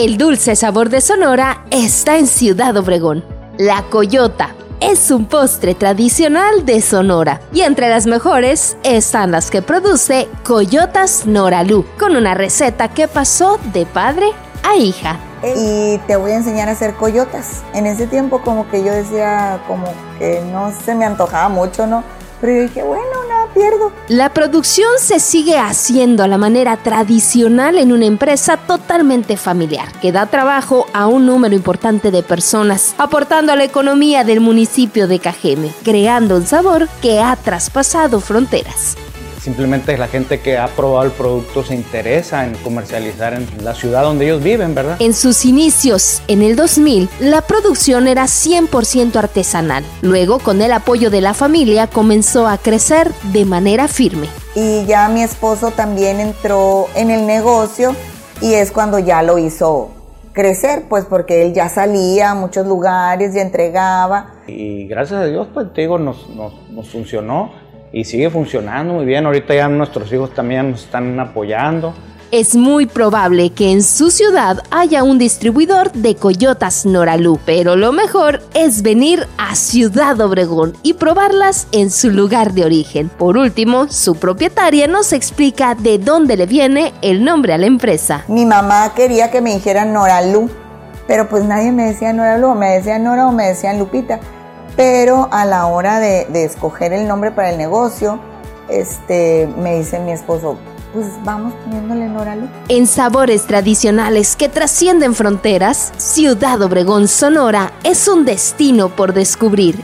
El dulce sabor de Sonora está en Ciudad Obregón. La Coyota es un postre tradicional de Sonora y entre las mejores están las que produce Coyotas Noralú, con una receta que pasó de padre a hija. Y te voy a enseñar a hacer coyotas. En ese tiempo como que yo decía como que no se me antojaba mucho, ¿no? Pero yo dije, bueno, La producción se sigue haciendo a la manera tradicional en una empresa totalmente familiar, que da trabajo a un número importante de personas, aportando a la economía del municipio de Cajeme, creando un sabor que ha traspasado fronteras. Simplemente la gente que ha probado el producto se interesa en comercializar en la ciudad donde ellos viven, ¿verdad? En sus inicios, en el 2000, la producción era 100% artesanal. Luego, con el apoyo de la familia, comenzó a crecer de manera firme. Y ya mi esposo también entró en el negocio y es cuando ya lo hizo crecer, pues porque él ya salía a muchos lugares y entregaba. Y gracias a Dios, pues te digo, nos, nos, nos funcionó y sigue funcionando muy bien. Ahorita ya nuestros hijos también nos están apoyando. Es muy probable que en su ciudad haya un distribuidor de Coyotas Noralú, pero lo mejor es venir a Ciudad Obregón y probarlas en su lugar de origen. Por último, su propietaria nos explica de dónde le viene el nombre a la empresa. Mi mamá quería que me dijeran Noralú, pero pues nadie me decía Noralú, me decían Nora o me decían Lupita pero a la hora de, escoger el nombre para el negocio, este, me dice mi esposo, pues vamos poniéndole Noralu. En sabores tradicionales que trascienden fronteras, Ciudad Obregón, Sonora es un destino por descubrir